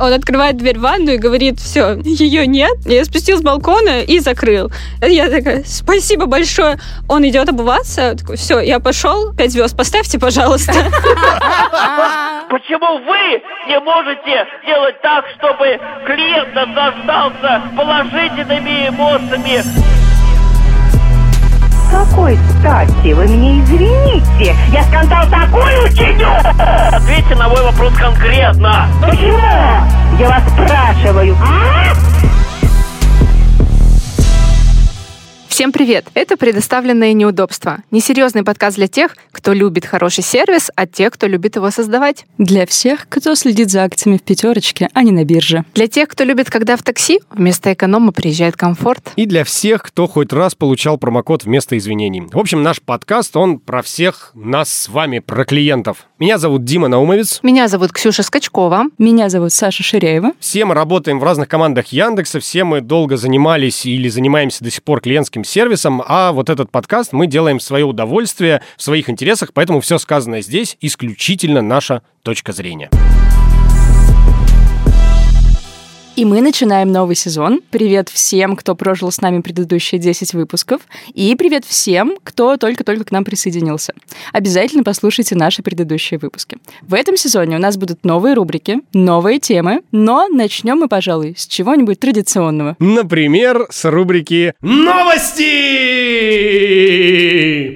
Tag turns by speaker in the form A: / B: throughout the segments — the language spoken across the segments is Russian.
A: Он открывает дверь в ванну и говорит, все, ее нет. Я спустил с балкона и закрыл. Я такая, спасибо большое. Он идет обуваться. Такой, все, я пошел. Пять звезд поставьте, пожалуйста.
B: Почему вы не можете делать так, чтобы клиент наслаждался положительными эмоциями?
C: Какой стати? Вы мне извините. Я скандал такой учиню!
B: Ответьте на мой вопрос конкретно.
C: Почему? Я вас спрашиваю. А?
D: Всем привет! Это «Предоставленные неудобства». Несерьезный подкаст для тех, кто любит хороший сервис, а тех, кто любит его создавать.
E: Для всех, кто следит за акциями в пятерочке, а не на бирже.
D: Для тех, кто любит, когда в такси вместо эконома приезжает комфорт.
F: И для всех, кто хоть раз получал промокод вместо извинений. В общем, наш подкаст, он про всех нас с вами, про клиентов. Меня зовут Дима Наумовец.
D: Меня зовут Ксюша Скачкова.
E: Меня зовут Саша Ширяева.
F: Все мы работаем в разных командах Яндекса, все мы долго занимались или занимаемся до сих пор клиентским сервисом, а вот этот подкаст мы делаем в свое удовольствие, в своих интересах, поэтому все сказанное здесь исключительно наша точка зрения.
E: И мы начинаем новый сезон. Привет всем, кто прожил с нами предыдущие 10 выпусков. И привет всем, кто только-только к нам присоединился. Обязательно послушайте наши предыдущие выпуски. В этом сезоне у нас будут новые рубрики, новые темы, но начнем мы, пожалуй, с чего-нибудь традиционного.
F: Например, с рубрики «Новости!»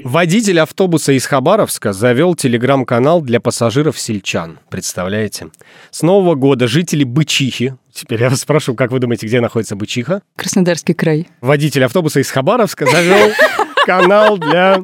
F: Водитель автобуса из Хабаровска завел телеграм-канал для пассажиров сельчан. Представляете? С Нового года жители Бычихи Теперь я вас спрашиваю, как вы думаете, где находится Бычиха?
E: Краснодарский край.
F: Водитель автобуса из Хабаровска завел канал для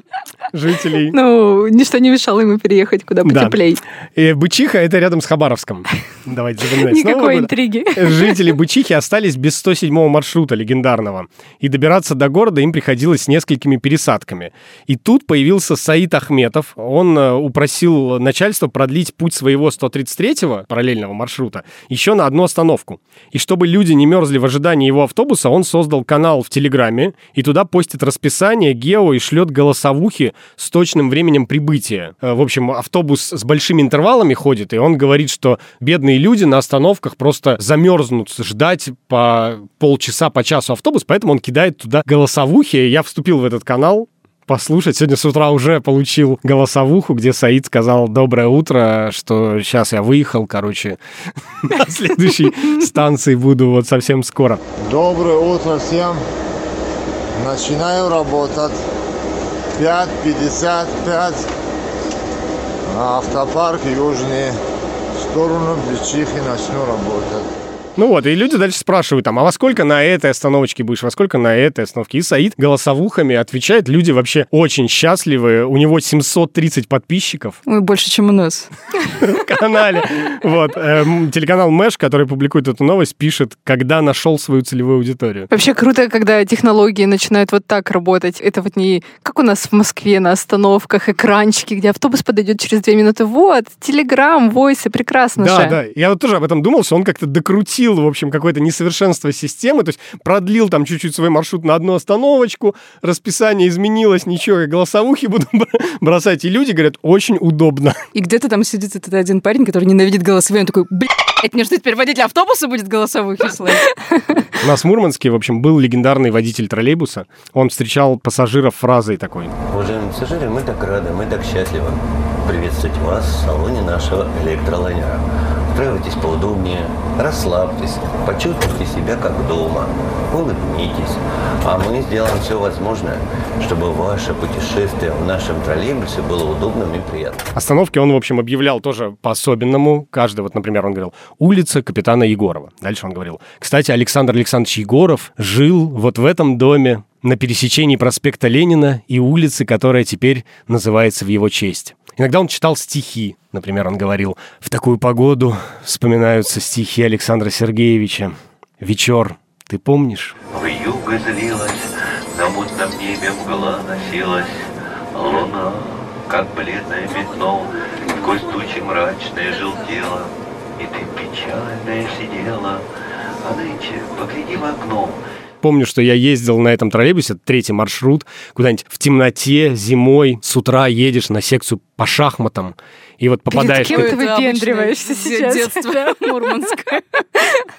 F: жителей.
D: Ну, ничто не мешало ему переехать куда потеплей.
F: Да. И Бычиха — это рядом с Хабаровском. Давайте запоминать.
D: Никакой интриги.
F: Жители Бычихи остались без 107-го маршрута легендарного. И добираться до города им приходилось с несколькими пересадками. И тут появился Саид Ахметов. Он э, упросил начальство продлить путь своего 133-го параллельного маршрута еще на одну остановку. И чтобы люди не мерзли в ожидании его автобуса, он создал канал в Телеграме, и туда постит расписание, гео и шлет голосовухи с точным временем прибытия. Э, в общем, автобус с большими интервалами ходит, и он говорит, что бедные люди на остановках просто замерзнут ждать по полчаса, по часу автобус, поэтому он кидает туда голосовухи. Я вступил в этот канал, послушать. Сегодня с утра уже получил голосовуху, где Саид сказал «Доброе утро», что сейчас я выехал, короче, на следующей станции буду вот совсем скоро.
G: Доброе утро всем. Начинаю работать. 5.55. Автопарк Южный. В сторону Бичихи начну работать.
F: Ну вот, и люди дальше спрашивают там, а во сколько на этой остановочке будешь, во сколько на этой остановке? И Саид голосовухами отвечает, люди вообще очень счастливы, у него 730 подписчиков.
E: Ой, больше, чем у нас.
F: В канале. Вот, эм, телеканал Мэш, который публикует эту новость, пишет, когда нашел свою целевую аудиторию.
D: Вообще круто, когда технологии начинают вот так работать. Это вот не как у нас в Москве на остановках, экранчики, где автобус подойдет через две минуты. Вот, Телеграм, войсы, прекрасно
F: Да,
D: же.
F: да. Я вот тоже об этом думал, что он как-то докрутил, в общем, какое-то несовершенство системы, то есть продлил там чуть-чуть свой маршрут на одну остановочку, расписание изменилось, ничего, я голосовухи буду бросать, и люди говорят, очень удобно.
E: И где-то там сидит этот один парень, который ненавидит голосовые, он такой, блядь, мне что, теперь водитель автобуса будет голосовухи слать?
F: У нас в Мурманске, в общем, был легендарный водитель троллейбуса. Он встречал пассажиров фразой такой.
H: Уважаемые пассажиры, мы так рады, мы так счастливы приветствовать вас в салоне нашего электролайнера. Устраивайтесь поудобнее, расслабьтесь, почувствуйте себя как дома, улыбнитесь. А мы сделаем все возможное, чтобы ваше путешествие в нашем троллейбусе было удобным и приятным.
F: Остановки он, в общем, объявлял тоже по-особенному. Каждый, вот, например, он говорил, улица капитана Егорова. Дальше он говорил, кстати, Александр Александрович Егоров жил вот в этом доме на пересечении проспекта Ленина и улицы, которая теперь называется в его честь. Иногда он читал стихи. Например, он говорил, «В такую погоду вспоминаются стихи Александра Сергеевича. Вечер, ты помнишь?»
I: В юго злилась, на мутном небе мгла носилась, Луна, как бледное пятно, сквозь тучи мрачные желтела, И ты печальная сидела, а нынче погляди в окно,
F: помню, что я ездил на этом троллейбусе, это третий маршрут, куда-нибудь в темноте, зимой, с утра едешь на секцию по шахматам, и вот попадаешь...
D: кем ты выпендриваешься сейчас?
E: Детство мурманское.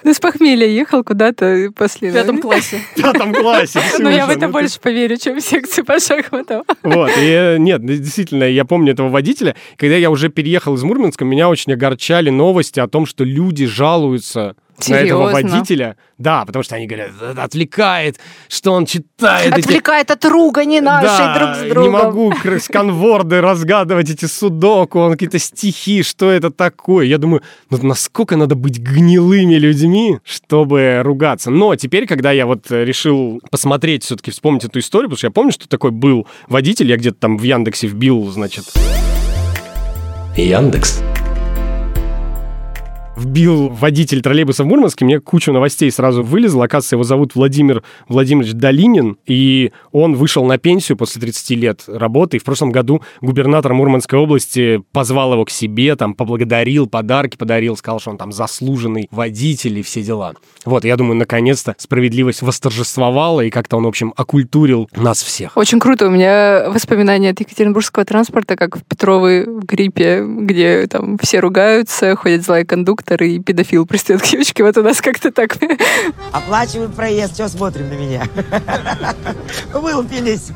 D: Ну, с похмелья ехал куда-то после...
E: В пятом классе.
F: В пятом классе.
D: Ну, я в это
F: ну
D: больше поверю, чем в секцию по шахматам.
F: Вот, и э, нет, действительно, я помню этого водителя. Когда я уже переехал из Мурманска, меня очень огорчали новости о том, что люди жалуются на этого
D: Серьезно?
F: водителя. Да, потому что они говорят, «Это отвлекает, что он читает. эти
D: Отвлекает от ругани нашей
F: да,
D: друг с другом.
F: не могу сканворды разгадывать эти судоку, он какие-то стихи, что это такое. Я думаю, ну насколько надо быть гнилыми людьми, чтобы ругаться. Но теперь, когда я вот э, решил посмотреть, все-таки вспомнить эту историю, потому что я помню, что такой был водитель, я где-то там в Яндексе вбил, значит... Яндекс вбил водитель троллейбуса в Мурманске, мне кучу новостей сразу вылезло. Оказывается, его зовут Владимир Владимирович Долинин, и он вышел на пенсию после 30 лет работы. И в прошлом году губернатор Мурманской области позвал его к себе, там, поблагодарил, подарки подарил, сказал, что он там заслуженный водитель и все дела. Вот, я думаю, наконец-то справедливость восторжествовала, и как-то он, в общем, окультурил нас всех.
D: Очень круто. У меня воспоминания от екатеринбургского транспорта, как в Петровой в гриппе, где там все ругаются, ходят злые кондукторы, и педофил пристает к девочке. Вот у нас как-то так.
J: Оплачивают проезд, что смотрим на меня? Вылупились.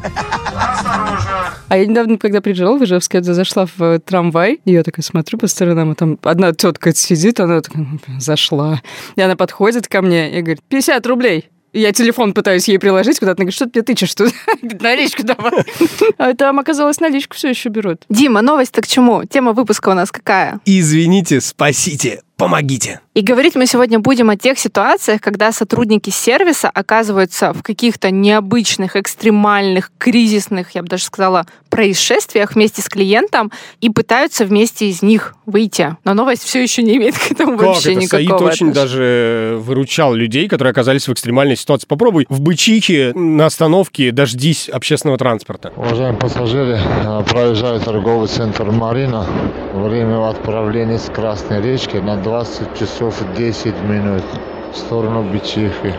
E: А я недавно, когда приезжала в Ижевск, я зашла в э, трамвай, и я такая смотрю по сторонам, и там одна тетка сидит, она такая «М, зашла. И она подходит ко мне и говорит, 50 рублей. Я телефон пытаюсь ей приложить куда-то. Она говорит, что ты мне тычешь тут? Говорит, Наличку давай. А там, оказалось, наличку все еще берут.
D: Дима, новость-то к чему? Тема выпуска у нас какая?
F: Извините, спасите, помогите.
D: И говорить мы сегодня будем о тех ситуациях, когда сотрудники сервиса оказываются в каких-то необычных, экстремальных, кризисных, я бы даже сказала, происшествиях вместе с клиентом и пытаются вместе из них выйти. Но новость все еще не имеет к этому
F: Как
D: вообще
F: это?
D: никакого
F: Саид очень
D: отношения.
F: даже выручал людей, которые оказались в экстремальной ситуации. Попробуй в Бычихе на остановке дождись общественного транспорта.
G: Уважаемые пассажиры, э, проезжаю торговый центр «Марина». Время отправления с Красной речки на 20 часов 10 минут в сторону Бичихи.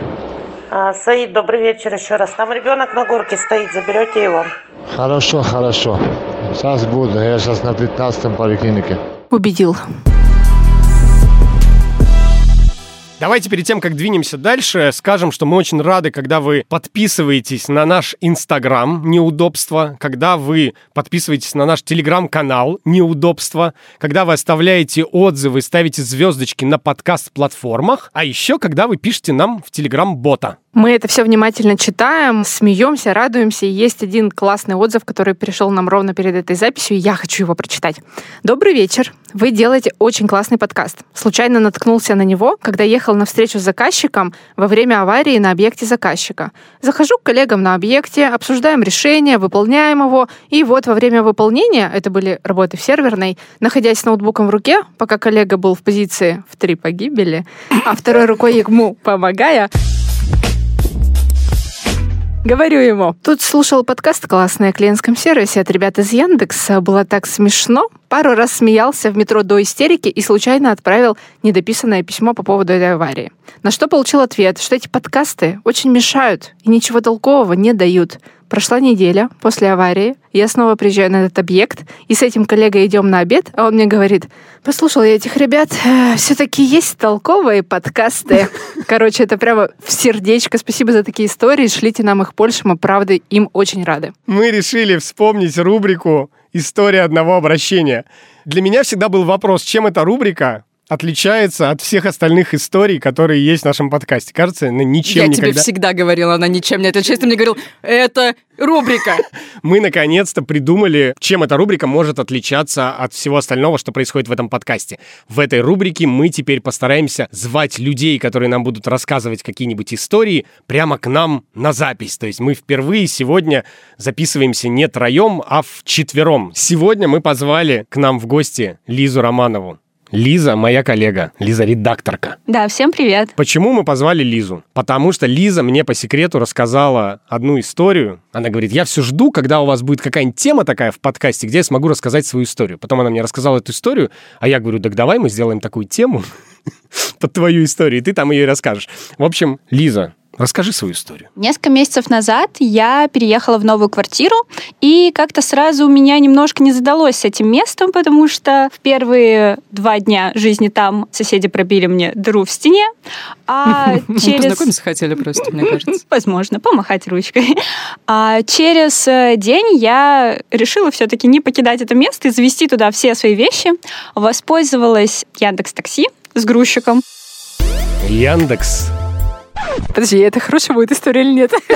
K: А, Саид, добрый вечер еще раз. Там ребенок на горке стоит, заберете его.
G: Хорошо, хорошо. Сейчас буду. Я сейчас на 15-м поликлинике.
D: Убедил.
F: Давайте перед тем, как двинемся дальше, скажем, что мы очень рады, когда вы подписываетесь на наш Инстаграм «Неудобства», когда вы подписываетесь на наш Телеграм-канал «Неудобства», когда вы оставляете отзывы, ставите звездочки на подкаст-платформах, а еще когда вы пишете нам в Телеграм-бота.
D: Мы это все внимательно читаем, смеемся, радуемся. И есть один классный отзыв, который пришел нам ровно перед этой записью, и я хочу его прочитать. Добрый вечер. Вы делаете очень классный подкаст. Случайно наткнулся на него, когда ехал на встречу с заказчиком во время аварии на объекте заказчика. Захожу к коллегам на объекте, обсуждаем решение, выполняем его, и вот во время выполнения, это были работы в серверной, находясь с ноутбуком в руке, пока коллега был в позиции в три погибели, а второй рукой ему помогая, Говорю ему. Тут слушал подкаст классный о клиентском сервисе от ребят из Яндекса. Было так смешно. Пару раз смеялся в метро до истерики и случайно отправил недописанное письмо по поводу этой аварии. На что получил ответ, что эти подкасты очень мешают и ничего толкового не дают. Прошла неделя после аварии, я снова приезжаю на этот объект, и с этим коллегой идем на обед, а он мне говорит, послушал я этих ребят, все-таки есть толковые подкасты. Короче, это прямо в сердечко. Спасибо за такие истории, шлите нам их больше, мы правда им очень рады.
F: Мы решили вспомнить рубрику «История одного обращения». Для меня всегда был вопрос, чем эта рубрика отличается от всех остальных историй, которые есть в нашем подкасте. Кажется, она ничем
E: Я
F: никогда...
E: тебе всегда говорила, она ничем не отличается. Ты мне говорил, это рубрика.
F: Мы наконец-то придумали, чем эта рубрика может отличаться от всего остального, что происходит в этом подкасте. В этой рубрике мы теперь постараемся звать людей, которые нам будут рассказывать какие-нибудь истории, прямо к нам на запись. То есть мы впервые сегодня записываемся не троем, а в четвером. Сегодня мы позвали к нам в гости Лизу Романову. Лиза моя коллега, Лиза редакторка.
A: Да, всем привет.
F: Почему мы позвали Лизу? Потому что Лиза мне по секрету рассказала одну историю. Она говорит, я все жду, когда у вас будет какая-нибудь тема такая в подкасте, где я смогу рассказать свою историю. Потом она мне рассказала эту историю, а я говорю, так давай мы сделаем такую тему под твою историю, и ты там ее расскажешь. В общем, Лиза, Расскажи свою историю.
A: Несколько месяцев назад я переехала в новую квартиру, и как-то сразу у меня немножко не задалось с этим местом, потому что в первые два дня жизни там соседи пробили мне дыру в стене, а через...
E: Познакомиться хотели просто, мне кажется.
A: Возможно, помахать ручкой. А через э, день я решила все-таки не покидать это место и завести туда все свои вещи. Воспользовалась Яндекс Такси с грузчиком.
F: Яндекс.
D: Подожди, это хорошая будет история или нет?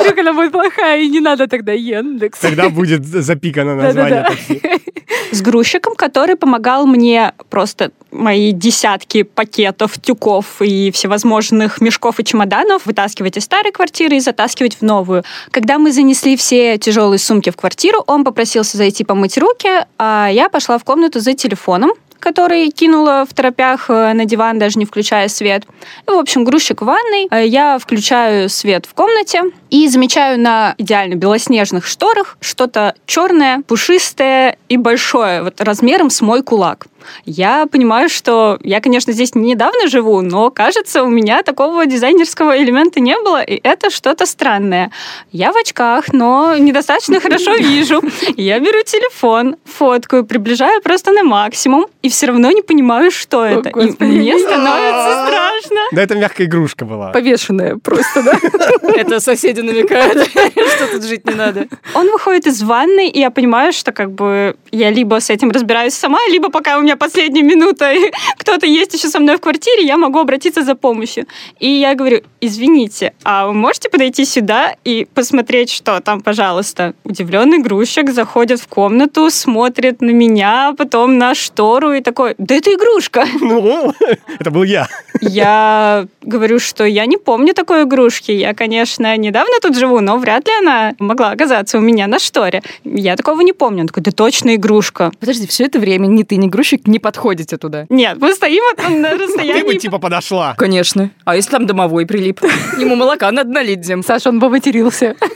D: Вдруг она будет плохая, и не надо тогда Яндекс.
F: Тогда будет запикано название такси.
A: с грузчиком, который помогал мне просто мои десятки пакетов, тюков и всевозможных мешков и чемоданов вытаскивать из старой квартиры и затаскивать в новую. Когда мы занесли все тяжелые сумки в квартиру, он попросился зайти помыть руки, а я пошла в комнату за телефоном, который кинула в торопях э, на диван, даже не включая свет. И, в общем, грузчик в ванной. Э, Я включаю свет в комнате и замечаю на идеально белоснежных шторах что-то черное, пушистое и большое, вот размером с мой кулак. Я понимаю, что я, конечно, здесь недавно живу, но, кажется, у меня такого дизайнерского элемента не было, и это что-то странное. Я в очках, но недостаточно хорошо вижу. Я беру телефон, фоткаю, приближаю просто на максимум, и все равно не понимаю, что это. И мне становится страшно.
F: Да, это мягкая игрушка была.
D: Повешенная просто, да?
E: Это соседи намекают, что тут жить не надо.
A: Он выходит из ванной, и я понимаю, что как бы я либо с этим разбираюсь сама, либо пока у меня последняя минута, и кто-то есть еще со мной в квартире, я могу обратиться за помощью. И я говорю, извините, а вы можете подойти сюда и посмотреть, что там, пожалуйста? Удивленный грузчик заходит в комнату, смотрит на меня, потом на штору и такой, да это игрушка.
F: Ну, это был я.
A: Я говорю, что я не помню такой игрушки. Я, конечно, недавно тут живу, но вряд ли она могла оказаться у меня на шторе. Я такого не помню. Он такой, да точно игрушка.
E: Подожди, все это время ни ты, ни грузчик не подходите туда.
A: Нет, мы стоим вот на
F: Ты бы
A: расстоянии.
F: типа подошла.
E: Конечно. А если там домовой прилип? Ему молока надо налить, Зем.
D: Саша, он бы матерился.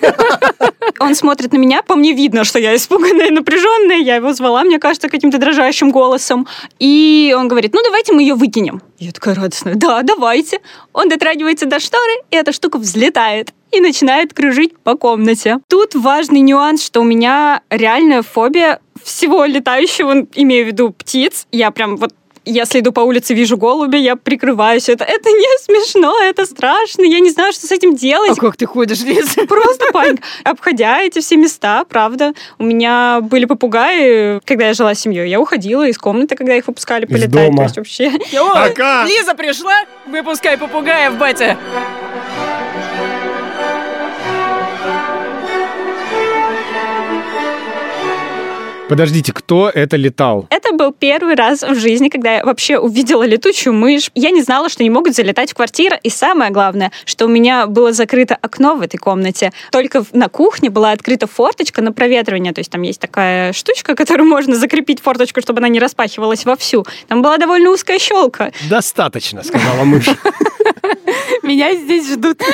A: Он смотрит на меня, по мне видно, что я испуганная и напряженная. Я его звала, мне кажется, каким-то дрожащим голосом. И он говорит, ну давайте мы ее выкинем. Я такая радостная, да, давайте. Он дотрагивается до шторы, и эта штука взлетает и начинает кружить по комнате. Тут важный нюанс, что у меня реальная фобия всего летающего, имею в виду птиц. Я прям вот если иду по улице, вижу голубя, я прикрываюсь. Это, это не смешно, это страшно. Я не знаю, что с этим делать.
E: А как ты ходишь в лес?
A: Просто паника. Обходя эти все места, правда. У меня были попугаи, когда я жила с семьей. Я уходила из комнаты, когда их выпускали
F: Из
A: полетать.
F: дома.
A: То есть вообще...
E: О,
F: Пока!
E: Лиза пришла? Выпускай попугаев, батя.
F: Подождите, кто это летал?
A: Это был первый раз в жизни, когда я вообще увидела летучую мышь. Я не знала, что они могут залетать в квартиру. И самое главное, что у меня было закрыто окно в этой комнате. Только на кухне была открыта форточка на проветривание. То есть там есть такая штучка, которую можно закрепить форточку, чтобы она не распахивалась вовсю. Там была довольно узкая щелка.
F: Достаточно, сказала мышь.
D: Меня здесь ждут.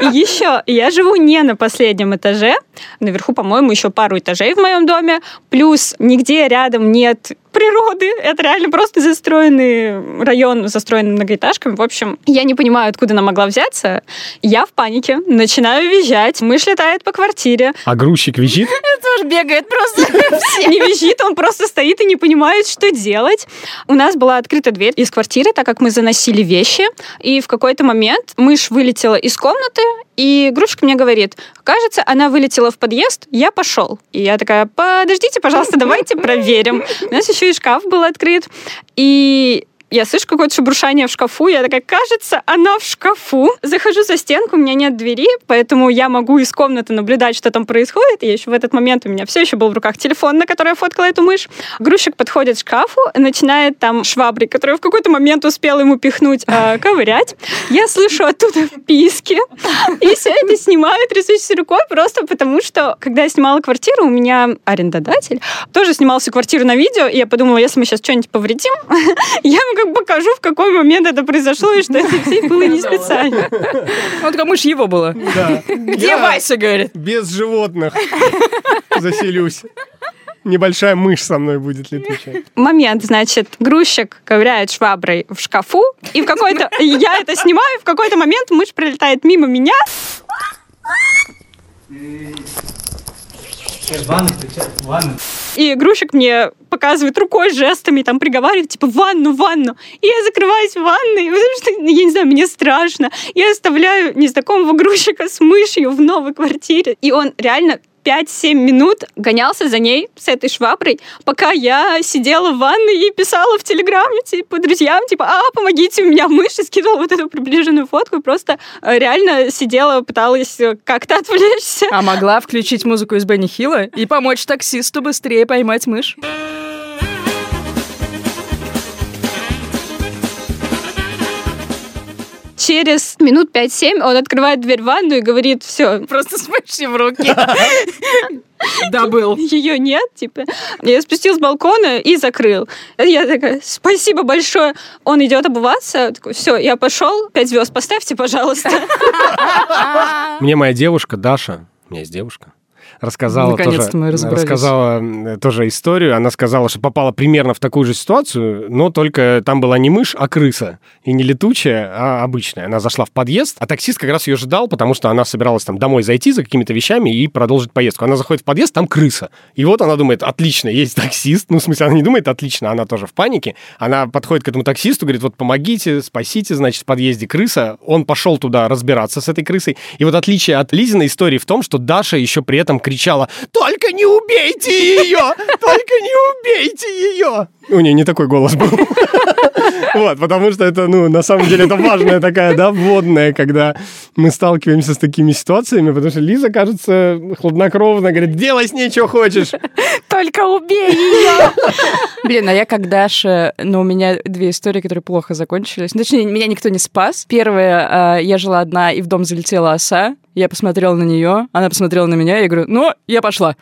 A: Еще, я живу не на последнем этаже. Наверху, по-моему, еще пару этажей в моем доме. Плюс нигде рядом нет природы. Это реально просто застроенный район, застроенный многоэтажками. В общем, я не понимаю, откуда она могла взяться. Я в панике, начинаю визжать. Мышь летает по квартире.
F: А грузчик визжит?
E: Тоже бегает просто.
A: Не визжит, он просто стоит и не понимает, что делать. У нас была открыта дверь из квартиры, так как мы заносили вещи. И в какой-то момент мышь вылетела из комнаты, и грузчик мне говорит, кажется, она вылетела в подъезд, я пошел. И я такая, подождите, пожалуйста, давайте проверим. У нас еще и шкаф был открыт. И я слышу какое-то шебуршание в шкафу, я такая, кажется, она в шкафу. Захожу за стенку, у меня нет двери, поэтому я могу из комнаты наблюдать, что там происходит. И еще в этот момент у меня все еще был в руках телефон, на который я фоткала эту мышь. Грузчик подходит к шкафу, начинает там шваброй, которую в какой-то момент успела ему пихнуть, э, ковырять. Я слышу оттуда писки. И все это снимаю трясущейся рукой, просто потому что, когда я снимала квартиру, у меня арендодатель тоже снимал всю квартиру на видео, и я подумала, если мы сейчас что-нибудь повредим, я ему как бы покажу, в какой момент это произошло, и что это все было не специально.
E: Вот такая мышь его была.
F: Да.
E: Где Вася, говорит?
F: Без животных заселюсь. Небольшая мышь со мной будет летучая.
A: Момент, значит, грузчик ковыряет шваброй в шкафу, и в какой-то... Я это снимаю, в какой-то момент мышь пролетает мимо меня. И грузчик мне показывает рукой, жестами, там приговаривает, типа, ванну, ванну. И я закрываюсь в ванной, потому что, я не знаю, мне страшно. Я оставляю незнакомого грузчика с мышью в новой квартире. И он реально 5-7 минут гонялся за ней с этой шваброй, пока я сидела в ванной и писала в Телеграме, типа, друзьям, типа, а, помогите, у меня мышь, и скидывала вот эту приближенную фотку, и просто э, реально сидела, пыталась э, как-то отвлечься.
E: А могла включить музыку из Бенни Хилла и помочь таксисту быстрее поймать мышь?
A: Через минут 5-7 он открывает дверь в ванну и говорит, все,
E: Просто с мышью в руки. Добыл.
A: ее нет, типа. Я спустил с балкона и закрыл. Я такая, спасибо большое. Он идет обуваться, такой, все, я пошел, пять звезд поставьте, пожалуйста.
F: Мне моя девушка, Даша, у меня есть девушка, рассказала, тоже,
E: мы
F: рассказала тоже историю. Она сказала, что попала примерно в такую же ситуацию, но только там была не мышь, а крыса. И не летучая, а обычная. Она зашла в подъезд, а таксист как раз ее ждал, потому что она собиралась там домой зайти за какими-то вещами и продолжить поездку. Она заходит в подъезд, там крыса. И вот она думает, отлично, есть таксист. Ну, в смысле, она не думает, отлично, она тоже в панике. Она подходит к этому таксисту, говорит, вот помогите, спасите, значит, в подъезде крыса. Он пошел туда разбираться с этой крысой. И вот отличие от Лизиной истории в том, что Даша еще при этом кричала, только не убейте ее! Только не убейте ее! У нее не такой голос был. Вот, потому что это, ну, на самом деле, это важная такая, да, вводная, когда мы сталкиваемся с такими ситуациями, потому что Лиза, кажется, хладнокровно говорит, делай с ней, что хочешь.
D: Только убей ее!
E: Блин, а я как Даша, но у меня две истории, которые плохо закончились. Ну, Точнее, меня никто не спас. Первая, э, я жила одна, и в дом залетела оса. Я посмотрела на нее, она посмотрела на меня, я говорю, ну, я пошла.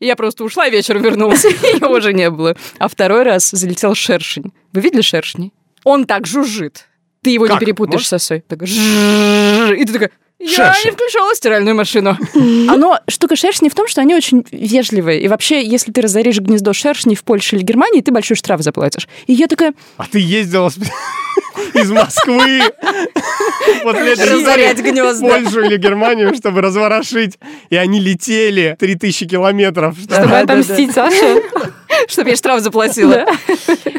E: И я просто ушла, и вечером вернулась, ее уже не было. А второй раз залетел шершень. Вы видели шершней? Он так жужжит. Ты его не перепутаешь с осой. И ты такая, я
F: Шершень.
E: не включала стиральную машину. Оно, штука шершней в том, что они очень вежливые. И вообще, если ты разоришь гнездо шершней в Польше или Германии, ты большой штраф заплатишь. И я такая,
F: А ты ездила из Москвы
E: Разорять гнезда.
F: в Польшу или Германию, чтобы разворошить. И они летели 3000 километров. чтобы-
A: отомстить Саше.
E: чтобы я штраф заплатила.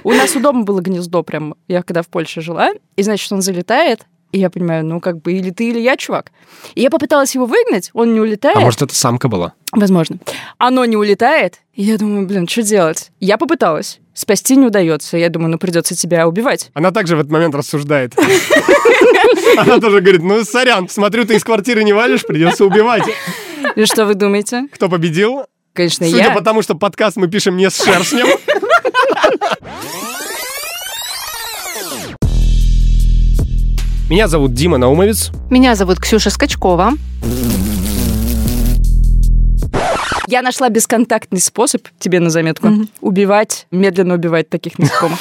E: У нас у дома было гнездо прям, я когда в Польше жила, и, значит, он залетает, и я понимаю, ну, как бы, или ты, или я, чувак. И я попыталась его выгнать, он не улетает.
F: А может, это самка была?
E: Возможно. Оно не улетает, и я думаю, блин, что делать? Я попыталась. Спасти не удается. Я думаю, ну, придется тебя убивать.
F: Она также в этот момент рассуждает. Она тоже говорит, ну, сорян, смотрю, ты из квартиры не валишь, придется убивать.
E: И что вы думаете?
F: Кто победил?
E: Конечно,
F: Судя
E: я.
F: по тому, что подкаст мы пишем не с шершнем. Меня зовут Дима Наумовец.
D: Меня зовут Ксюша Скачкова.
E: Я нашла бесконтактный способ, тебе на заметку, убивать, медленно убивать таких насекомых.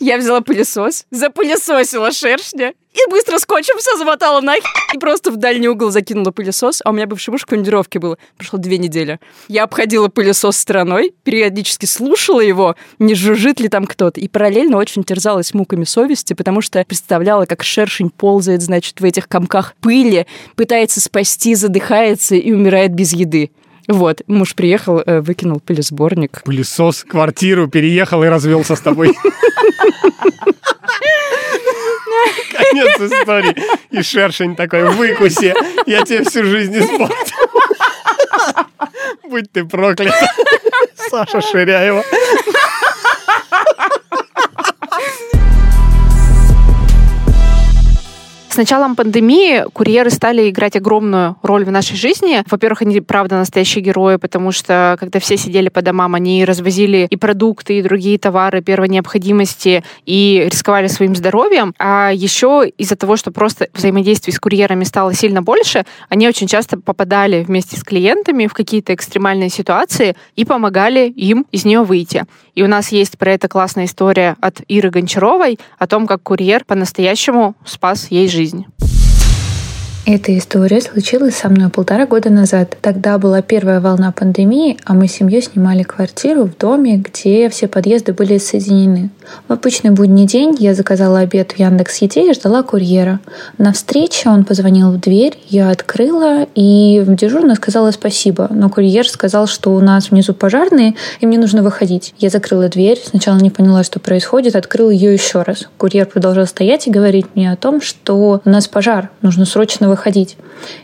E: Я взяла пылесос, запылесосила шершня и быстро скотчем все замотала нахер и просто в дальний угол закинула пылесос, а у меня бывший муж в командировке был. Прошло две недели. Я обходила пылесос стороной, периодически слушала его, не жужжит ли там кто-то, и параллельно очень терзалась муками совести, потому что представляла, как шершень ползает, значит, в этих комках пыли, пытается спасти, задыхается и умирает без еды. Вот, муж приехал, э, выкинул пылесборник.
F: Пылесос, квартиру, переехал и развелся с тобой. Конец истории. И шершень такой, выкуси, я тебе всю жизнь испортил. Будь ты проклят. Саша Ширяева.
D: С началом пандемии курьеры стали играть огромную роль в нашей жизни. Во-первых, они, правда, настоящие герои, потому что, когда все сидели по домам, они развозили и продукты, и другие товары первой необходимости, и рисковали своим здоровьем. А еще из-за того, что просто взаимодействие с курьерами стало сильно больше, они очень часто попадали вместе с клиентами в какие-то экстремальные ситуации и помогали им из нее выйти. И у нас есть про это классная история от Иры Гончаровой о том, как курьер по-настоящему спас ей жизнь жизнь.
L: Эта история случилась со мной полтора года назад. Тогда была первая волна пандемии, а мы с семьей снимали квартиру в доме, где все подъезды были соединены. В обычный будний день я заказала обед в Яндекс Еде и ждала курьера. На встрече он позвонил в дверь, я открыла и дежурно сказала спасибо, но курьер сказал, что у нас внизу пожарные и мне нужно выходить. Я закрыла дверь, сначала не поняла, что происходит, открыла ее еще раз. Курьер продолжал стоять и говорить мне о том, что у нас пожар, нужно срочно выходить.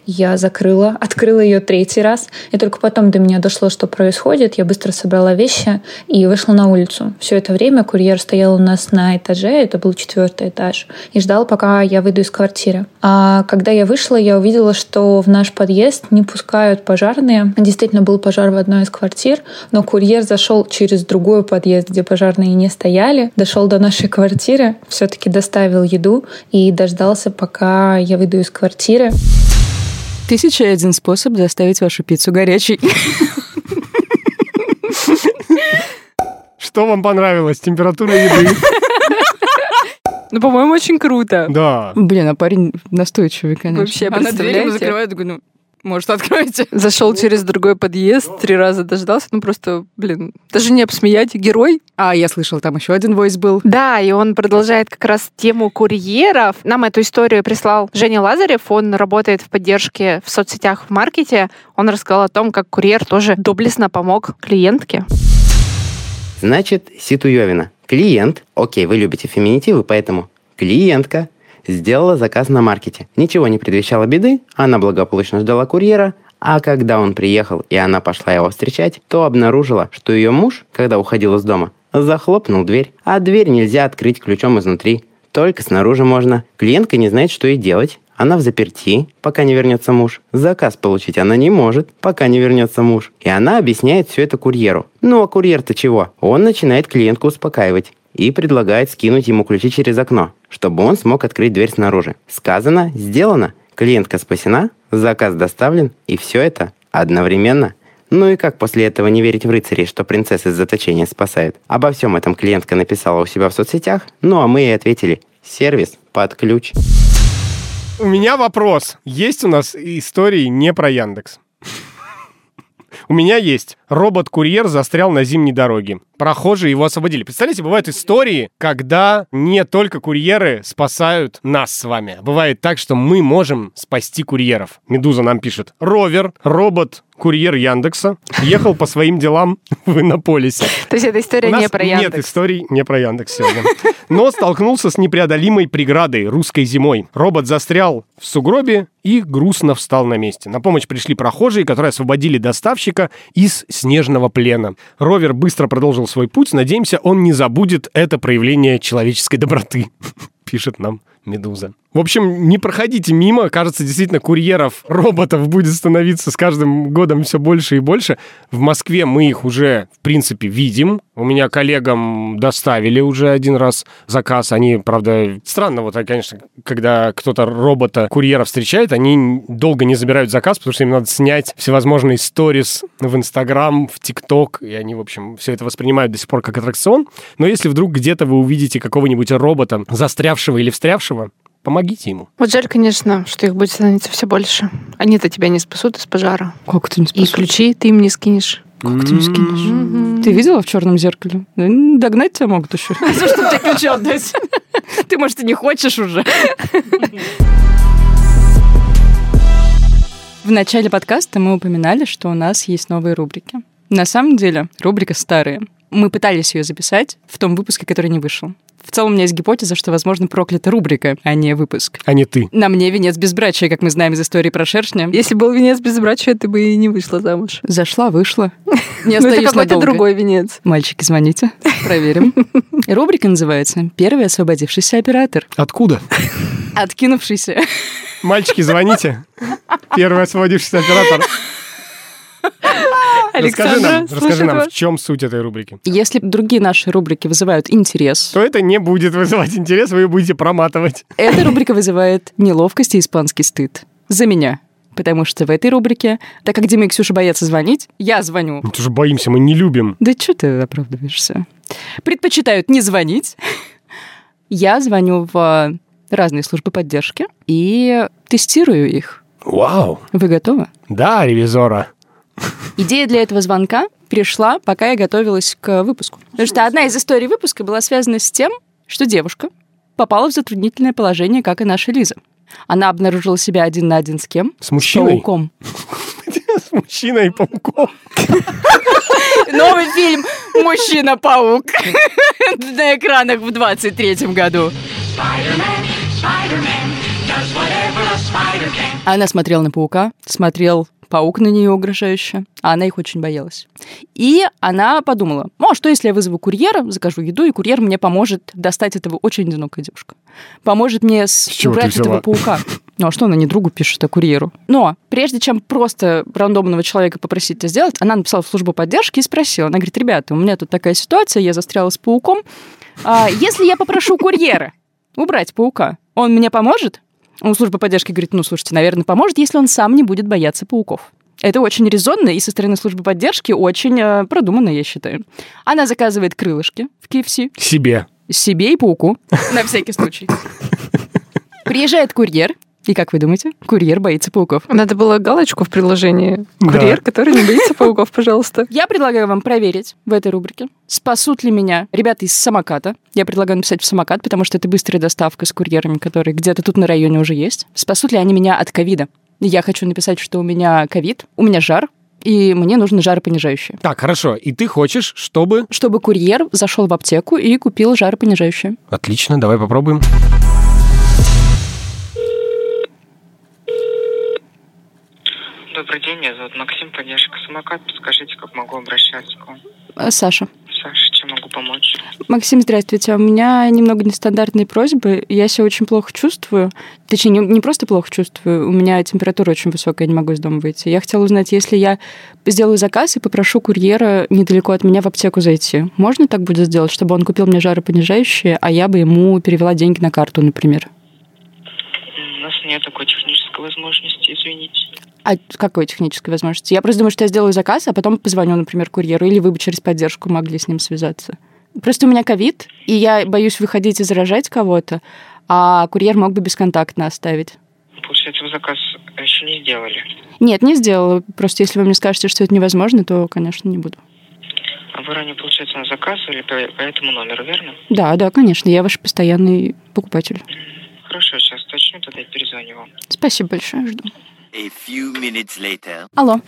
L: Я закрыла, открыла ее третий раз, и только потом до меня дошло, что происходит. Я быстро собрала вещи и вышла на улицу. Все это время курьер стоял у нас на этаже, это был четвертый этаж, и ждал, пока я выйду из квартиры. А когда я вышла, я увидела, что в наш подъезд не пускают пожарные. Действительно был пожар в одной из квартир, но курьер зашел через другой подъезд, где пожарные не стояли, дошел до нашей квартиры, все-таки доставил еду и дождался, пока я выйду из квартиры.
E: Тысяча и один способ заставить вашу пиццу горячей.
F: Что вам понравилось? Температура еды?
D: Ну, по-моему, очень круто.
F: Да.
E: Блин, а парень настойчивый, конечно.
D: Вообще,
E: Она дверь ему
D: представляете?
E: закрывает, такой, ну, может, откройте.
D: Зашел через другой подъезд, три раза дождался. Ну, просто, блин, даже не обсмеять, герой.
E: А, я слышал, там еще один войс был.
D: Да, и он продолжает как раз тему курьеров. Нам эту историю прислал Женя Лазарев. Он работает в поддержке в соцсетях в маркете. Он рассказал о том, как курьер тоже доблестно помог клиентке.
M: Значит, Ситуевина. Клиент, окей, вы любите феминитивы, поэтому клиентка сделала заказ на маркете. Ничего не предвещало беды, она благополучно ждала курьера, а когда он приехал и она пошла его встречать, то обнаружила, что ее муж, когда уходил из дома, захлопнул дверь, а дверь нельзя открыть ключом изнутри, только снаружи можно. Клиентка не знает, что ей делать. Она в заперти, пока не вернется муж. Заказ получить она не может, пока не вернется муж. И она объясняет все это курьеру. Ну а курьер-то чего? Он начинает клиентку успокаивать и предлагает скинуть ему ключи через окно, чтобы он смог открыть дверь снаружи. Сказано, сделано. Клиентка спасена, заказ доставлен, и все это одновременно. Ну и как после этого не верить в рыцарей, что принцессы из заточения спасают? Обо всем этом клиентка написала у себя в соцсетях, ну а мы ей ответили «Сервис под ключ».
F: У меня вопрос. Есть у нас истории не про Яндекс? У меня есть. Робот-курьер застрял на зимней дороге. Прохожие его освободили. Представляете, бывают истории, когда не только курьеры спасают нас с вами. Бывает так, что мы можем спасти курьеров. Медуза нам пишет. Ровер, робот, курьер Яндекса, ехал по своим делам в Иннополисе.
D: То есть эта история не про
F: Нет
D: Яндекс.
F: историй не про Яндекс сегодня. Но столкнулся с непреодолимой преградой русской зимой. Робот застрял в сугробе и грустно встал на месте. На помощь пришли прохожие, которые освободили доставщика из снежного плена. Ровер быстро продолжил свой путь. Надеемся, он не забудет это проявление человеческой доброты, пишет нам Медуза. В общем, не проходите мимо. Кажется, действительно, курьеров, роботов будет становиться с каждым годом все больше и больше. В Москве мы их уже, в принципе, видим. У меня коллегам доставили уже один раз заказ. Они, правда, странно, вот, конечно, когда кто-то робота, курьера встречает, они долго не забирают заказ, потому что им надо снять всевозможные сторис в Инстаграм, в ТикТок, и они, в общем, все это воспринимают до сих пор как аттракцион. Но если вдруг где-то вы увидите какого-нибудь робота, застрявшего или встрявшего, помогите ему.
D: Вот жаль, конечно, что их будет становиться все больше. Они-то тебя не спасут из пожара.
E: Как ты не
D: И ключи ты им не скинешь.
E: Как ты не скинешь? Ты видела в черном зеркале? Догнать тебя могут еще. За что тебе ключи отдать? Ты, может, и не хочешь уже. В начале подкаста мы упоминали, что у нас есть новые рубрики. На самом деле, рубрика старая. Мы пытались ее записать в том выпуске, который не вышел. В целом у меня есть гипотеза, что, возможно, проклята рубрика, а не выпуск.
F: А не ты.
E: На мне венец безбрачия, как мы знаем из истории про шершня.
D: Если был венец безбрачия, ты бы и не вышла замуж.
E: Зашла, вышла. Не
D: Ну, это
E: остаюсь
D: какой-то другой венец.
E: Мальчики, звоните, проверим. Рубрика называется «Первый освободившийся оператор».
F: Откуда?
E: Откинувшийся.
F: Мальчики, звоните. Первый освободившийся оператор. Расскажи нам, расскажи нам, в чем суть этой рубрики.
E: Если другие наши рубрики вызывают интерес,
F: То это не будет вызывать интерес, вы ее будете проматывать.
E: эта рубрика вызывает неловкость и испанский стыд. За меня. Потому что в этой рубрике, так как Дима и Ксюша боятся звонить, я звоню.
F: Мы тоже боимся, мы не любим.
E: Да что ты оправдываешься? Предпочитают не звонить. Я звоню в разные службы поддержки и тестирую их.
F: Вау!
E: Вы готовы?
F: Да, ревизора.
E: Идея для этого звонка пришла, пока я готовилась к выпуску. Потому что одна из историй выпуска была связана с тем, что девушка попала в затруднительное положение, как и наша Лиза. Она обнаружила себя один на один с кем?
F: С мужчиной?
E: пауком.
F: С мужчиной и пауком.
E: Новый фильм «Мужчина-паук» на экранах в 23-м году. Она смотрела на паука, смотрел паук на нее угрожающе, а она их очень боялась. И она подумала, ну, а что если я вызову курьера, закажу еду, и курьер мне поможет достать этого очень одинокая девушка. Поможет мне с... убрать этого паука. Ну, а что она не другу пишет, а курьеру? Но прежде чем просто рандомного человека попросить это сделать, она написала в службу поддержки и спросила. Она говорит, ребята, у меня тут такая ситуация, я застряла с пауком. А, если я попрошу курьера убрать паука, он мне поможет? Служба поддержки говорит, ну, слушайте, наверное, поможет, если он сам не будет бояться пауков. Это очень резонно и со стороны службы поддержки очень э, продуманно, я считаю. Она заказывает крылышки в KFC
F: Себе.
E: себе и пауку, на всякий случай. Приезжает курьер, и как вы думаете, курьер боится пауков.
D: Надо было галочку в приложении.
E: Да.
D: Курьер, который не боится пауков, пожалуйста.
E: Я предлагаю вам проверить в этой рубрике, спасут ли меня ребята из самоката. Я предлагаю написать в самокат, потому что это быстрая доставка с курьерами, которые где-то тут на районе уже есть. Спасут ли они меня от ковида? Я хочу написать, что у меня ковид, у меня жар, и мне нужно жаропонижающее.
F: Так, хорошо. И ты хочешь, чтобы...
E: Чтобы курьер зашел в аптеку и купил жаропонижающее.
F: Отлично, давай попробуем.
N: Добрый день, меня зовут Максим, поддержка самокат. Подскажите, как могу обращаться к вам?
E: Э, Саша.
N: Саша, чем могу помочь?
E: Максим, здравствуйте. У меня немного нестандартные просьбы. Я себя очень плохо чувствую. Точнее, не, не просто плохо чувствую, у меня температура очень высокая, я не могу из дома выйти. Я хотела узнать, если я сделаю заказ и попрошу курьера недалеко от меня в аптеку зайти, можно так будет сделать, чтобы он купил мне жаропонижающее, а я бы ему перевела деньги на карту, например?
N: У нас нет такой технической возможности, извините.
E: А какой технической возможности? Я просто думаю, что я сделаю заказ, а потом позвоню, например, курьеру, или вы бы через поддержку могли с ним связаться. Просто у меня ковид, и я боюсь выходить и заражать кого-то, а курьер мог бы бесконтактно оставить.
N: Получается, вы заказ еще не сделали.
E: Нет, не сделала. Просто если вы мне скажете, что это невозможно, то, конечно, не буду.
N: А вы ранее, получается, на заказывали по, по этому номеру, верно?
E: Да, да, конечно, я ваш постоянный покупатель.
N: Хорошо, сейчас точню, тогда я перезвоню вам.
E: Спасибо большое, жду.
O: A few minutes later.
E: Алло.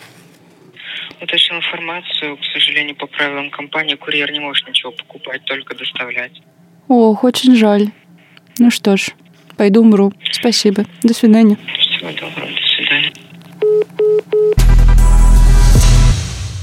N: Уточнил информацию. К сожалению, по правилам компании курьер не может ничего покупать, только доставлять.
E: Ох, очень жаль. Ну что ж, пойду умру. Спасибо. До свидания.
N: Всего доброго, до свидания.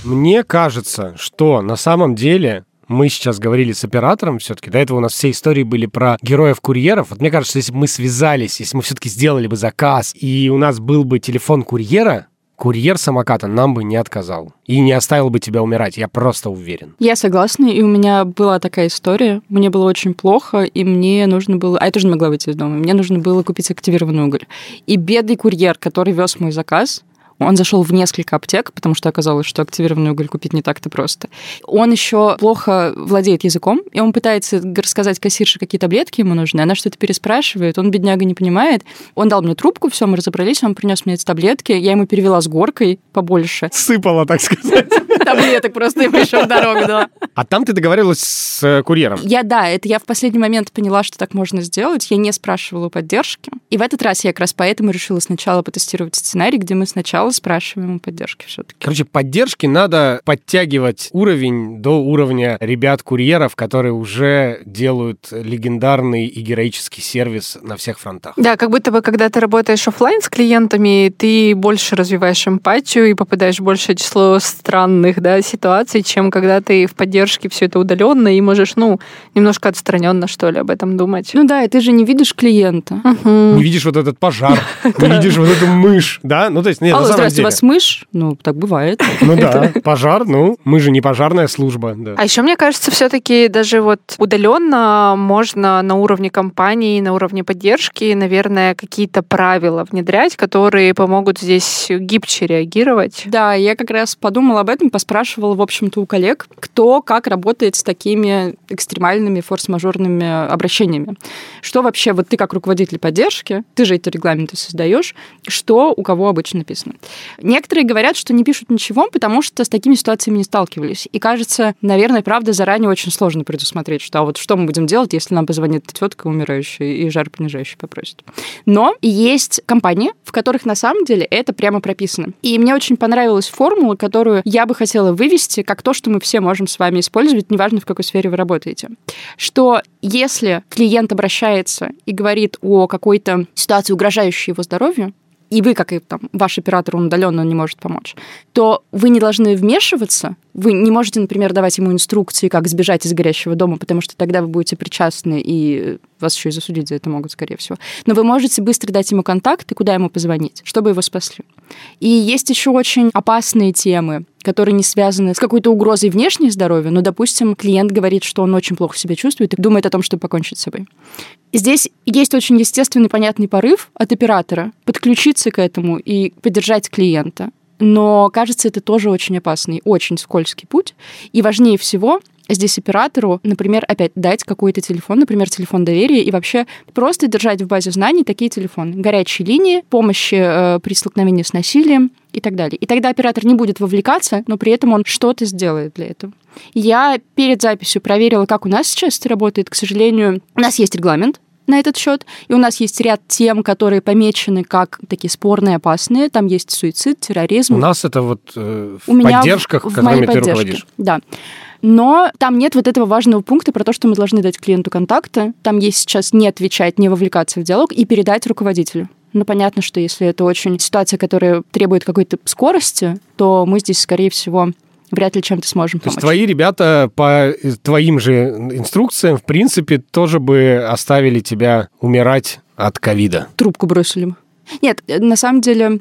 F: Мне кажется, что на самом деле мы сейчас говорили с оператором все-таки. До этого у нас все истории были про героев-курьеров. Вот мне кажется, если бы мы связались, если мы все-таки сделали бы заказ, и у нас был бы телефон курьера, курьер самоката нам бы не отказал. И не оставил бы тебя умирать, я просто уверен.
E: Я согласна, и у меня была такая история. Мне было очень плохо, и мне нужно было... А я тоже не могла выйти из дома. Мне нужно было купить активированный уголь. И бедный курьер, который вез мой заказ, он зашел в несколько аптек, потому что оказалось, что активированный уголь купить не так-то просто. Он еще плохо владеет языком, и он пытается рассказать кассирше, какие таблетки ему нужны. Она что-то переспрашивает, он, бедняга, не понимает. Он дал мне трубку, все, мы разобрались, он принес мне эти таблетки, я ему перевела с горкой побольше.
F: Сыпала, так сказать.
E: Таблеток просто ему еще в дорогу дала.
F: А там ты договаривалась с э, курьером?
E: Я, да, это я в последний момент поняла, что так можно сделать. Я не спрашивала у поддержки. И в этот раз я как раз поэтому решила сначала потестировать сценарий, где мы сначала спрашиваем у поддержки все-таки.
F: Короче, поддержки надо подтягивать уровень до уровня ребят-курьеров, которые уже делают легендарный и героический сервис на всех фронтах.
D: Да, как будто бы, когда ты работаешь оффлайн с клиентами, ты больше развиваешь эмпатию и попадаешь в большее число странных да, ситуаций, чем когда ты в поддержке все это удаленно и можешь, ну, немножко отстраненно, что ли, об этом думать.
E: Ну да, и ты же не видишь клиента.
F: Не видишь вот этот пожар, не видишь вот эту мышь, да? Ну, то есть, нет, на
D: Алло,
F: самом
E: Здравствуйте,
F: деле.
E: у вас мышь? Ну, так бывает.
F: Ну да, пожар, ну, мы же не пожарная служба. Да.
D: А еще, мне кажется, все-таки даже вот удаленно можно на уровне компании, на уровне поддержки, наверное, какие-то правила внедрять, которые помогут здесь гибче реагировать.
E: Да, я как раз подумала об этом, поспрашивала, в общем-то, у коллег, кто как работает с такими экстремальными форс-мажорными обращениями. Что вообще, вот ты как руководитель поддержки, ты же эти регламенты создаешь, что у кого обычно написано. Некоторые говорят, что не пишут ничего, потому что с такими ситуациями не сталкивались. И кажется, наверное, правда, заранее очень сложно предусмотреть, что а вот что мы будем делать, если нам позвонит тетка умирающая и жар понижающий попросит. Но есть компании, в которых на самом деле это прямо прописано. И мне очень понравилась формула, которую я бы хотела вывести, как то, что мы все можем с вами использовать, неважно, в какой сфере вы работаете. Что если клиент обращается и говорит о какой-то ситуации, угрожающей его здоровью, и вы, как и там, ваш оператор, он удаленно не может помочь, то вы не должны вмешиваться, вы не можете, например, давать ему инструкции, как сбежать из горящего дома, потому что тогда вы будете причастны, и вас еще и засудить за это могут, скорее всего. Но вы можете быстро дать ему контакт и куда ему позвонить, чтобы его спасли. И есть еще очень опасные темы, которые не связаны с какой-то угрозой внешней здоровью, но, допустим, клиент говорит, что он очень плохо себя чувствует и думает о том, чтобы покончить с собой. Здесь есть очень естественный, понятный порыв от оператора подключиться к этому и поддержать клиента. Но, кажется, это тоже очень опасный, очень скользкий путь. И важнее всего здесь оператору, например, опять дать какой-то телефон, например, телефон доверия, и вообще просто держать в базе знаний такие телефоны. Горячие линии, помощи э, при столкновении с насилием и так далее. И тогда оператор не будет вовлекаться, но при этом он что-то сделает для этого. Я перед записью проверила, как у нас сейчас это работает. К сожалению, у нас есть регламент, на этот счет. И у нас есть ряд тем, которые помечены как такие спорные, опасные. Там есть суицид, терроризм.
F: У нас это вот э, в
E: У
F: поддержках,
E: в, в
F: которыми
E: моей
F: ты руководишь.
E: Да. Но там нет вот этого важного пункта про то, что мы должны дать клиенту контакты. Там есть сейчас не отвечать, не вовлекаться в диалог и передать руководителю. Ну, понятно, что если это очень ситуация, которая требует какой-то скорости, то мы здесь, скорее всего, вряд ли чем-то сможем
F: То
E: помочь.
F: есть твои ребята по э, твоим же инструкциям, в принципе, тоже бы оставили тебя умирать от ковида.
E: Трубку бросили бы. Нет, э, на самом деле,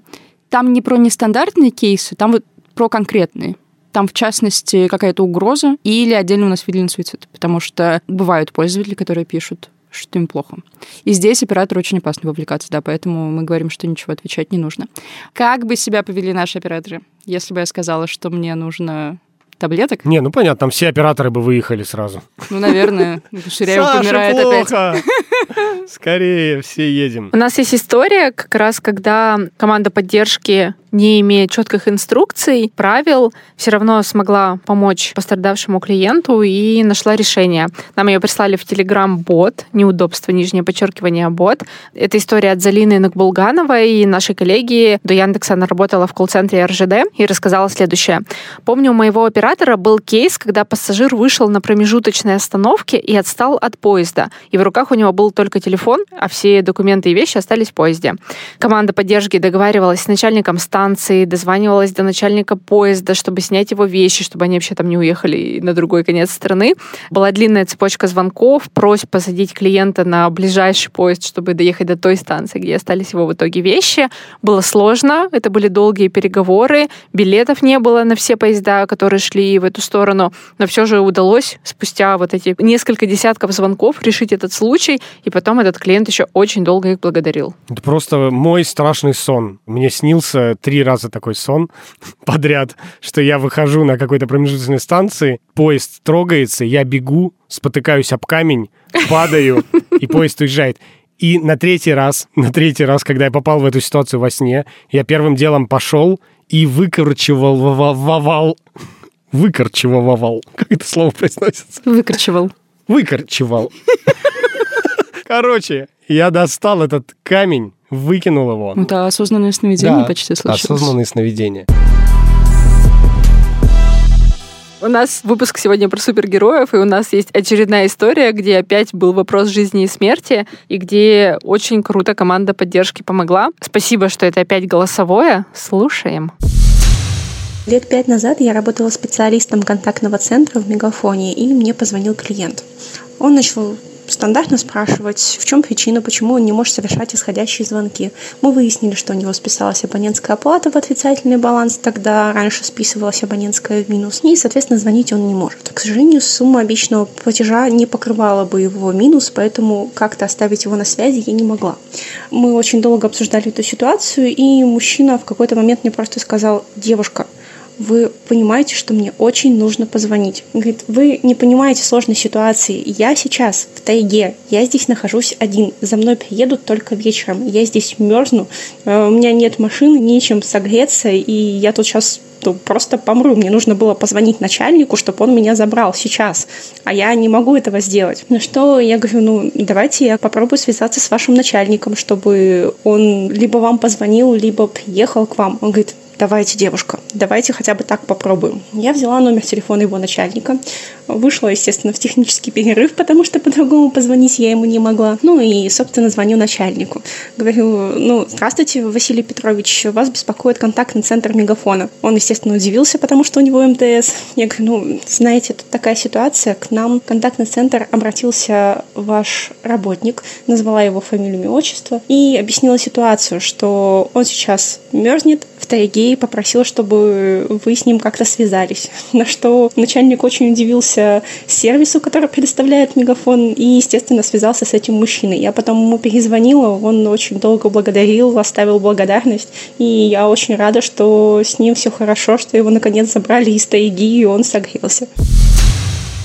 E: там не про нестандартные кейсы, там вот про конкретные. Там, в частности, какая-то угроза или отдельно у нас ввели на суицид, потому что бывают пользователи, которые пишут, что им плохо. И здесь оператор очень опасно вовлекаться, да, поэтому мы говорим, что ничего отвечать не нужно. Как бы себя повели наши операторы, если бы я сказала, что мне нужно таблеток?
F: Не, ну понятно, там все операторы бы выехали сразу.
E: Ну, наверное, Ширяев помирает
F: плохо!
E: опять.
F: Скорее, все едем.
D: У нас есть история, как раз когда команда поддержки, не имея четких инструкций, правил, все равно смогла помочь пострадавшему клиенту и нашла решение. Нам ее прислали в Телеграм-бот, неудобство, нижнее подчеркивание, бот. Это история от Залины Нагбулгановой, нашей коллеги. До Яндекса она работала в колл-центре РЖД и рассказала следующее. Помню, у моего оператора был кейс, когда пассажир вышел на промежуточной остановке и отстал от поезда. И в руках у него был только телефон, а все документы и вещи остались в поезде. Команда поддержки договаривалась с начальником станции, дозванивалась до начальника поезда, чтобы снять его вещи, чтобы они вообще там не уехали на другой конец страны. Была длинная цепочка звонков, просьб посадить клиента на ближайший поезд, чтобы доехать до той станции, где остались его в итоге вещи. Было сложно, это были долгие переговоры, билетов не было на все поезда, которые шли в эту сторону, но все же удалось спустя вот эти несколько десятков звонков решить этот случай, и потом этот клиент еще очень долго их благодарил.
F: Это просто мой страшный сон. Мне снился три раза такой сон подряд, что я выхожу на какой-то промежуточной станции, поезд трогается, я бегу, спотыкаюсь об камень, падаю, и поезд уезжает. И на третий раз, на третий раз, когда я попал в эту ситуацию во сне, я первым делом пошел и выкорчевал вовал. Выкорчевал. Как это слово произносится?
E: Выкорчевал.
F: Выкорчевал. Короче, я достал этот камень, выкинул его.
E: Это осознанное сновидение
F: Да,
E: почти случилось.
F: осознанные сновидения.
D: У нас выпуск сегодня про супергероев, и у нас есть очередная история, где опять был вопрос жизни и смерти, и где очень круто команда поддержки помогла. Спасибо, что это опять голосовое. Слушаем.
P: Лет пять назад я работала специалистом контактного центра в Мегафоне, и мне позвонил клиент. Он начал стандартно спрашивать, в чем причина, почему он не может совершать исходящие звонки. Мы выяснили, что у него списалась абонентская оплата в отрицательный баланс, тогда раньше списывалась абонентская в минус, и, соответственно, звонить он не может. К сожалению, сумма обещанного платежа не покрывала бы его минус, поэтому как-то оставить его на связи я не могла. Мы очень долго обсуждали эту ситуацию, и мужчина в какой-то момент мне просто сказал, девушка, вы понимаете, что мне очень нужно позвонить. Он говорит, вы не понимаете сложной ситуации. Я сейчас в тайге, я здесь нахожусь один. За мной приедут только вечером. Я здесь мерзну, э, у меня нет машины, нечем согреться, и я тут сейчас ну, просто помру. Мне нужно было позвонить начальнику, чтобы он меня забрал сейчас. А я не могу этого сделать. На что я говорю, ну, давайте я попробую связаться с вашим начальником, чтобы он либо вам позвонил, либо приехал к вам. Он говорит, давайте, девушка, давайте хотя бы так попробуем. Я взяла номер телефона его начальника, вышла, естественно, в технический перерыв, потому что по-другому позвонить я ему не могла. Ну и, собственно, звоню начальнику. Говорю, ну, здравствуйте, Василий Петрович, вас беспокоит контактный центр Мегафона. Он, естественно, удивился, потому что у него МТС. Я говорю, ну, знаете, тут такая ситуация, к нам контактный центр обратился ваш работник, назвала его фамилию, имя, отчество и объяснила ситуацию, что он сейчас мерзнет в тайге и попросил, чтобы вы с ним как-то связались. На что начальник очень удивился сервису, который предоставляет Мегафон, и, естественно, связался с этим мужчиной. Я потом ему перезвонила, он очень долго благодарил, оставил благодарность, и я очень рада, что с ним все хорошо, что его наконец забрали из тайги, и он согрелся.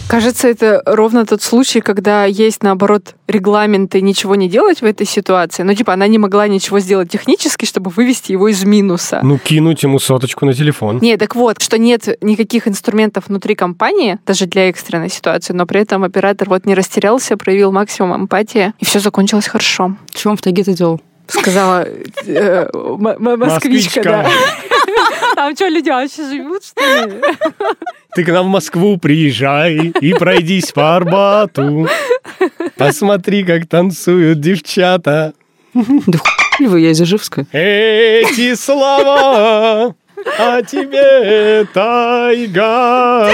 D: Кажется, это ровно тот случай, когда есть, наоборот, регламенты ничего не делать в этой ситуации. Ну, типа, она не могла ничего сделать технически, чтобы вывести его из минуса.
F: Ну, кинуть ему соточку на телефон.
D: Не, так вот, что нет никаких инструментов внутри компании, даже для экстренной ситуации, но при этом оператор вот не растерялся, проявил максимум эмпатии, и все закончилось хорошо.
E: Чего он в тайге ты делал?
D: Сказала э, москвичка, да. Там что, люди вообще живут, что ли?
F: Ты к нам в Москву приезжай и пройдись по Арбату. Посмотри, как танцуют девчата.
E: Да хуй вы, я из Ижевска.
F: Эти слова о тебе тайга.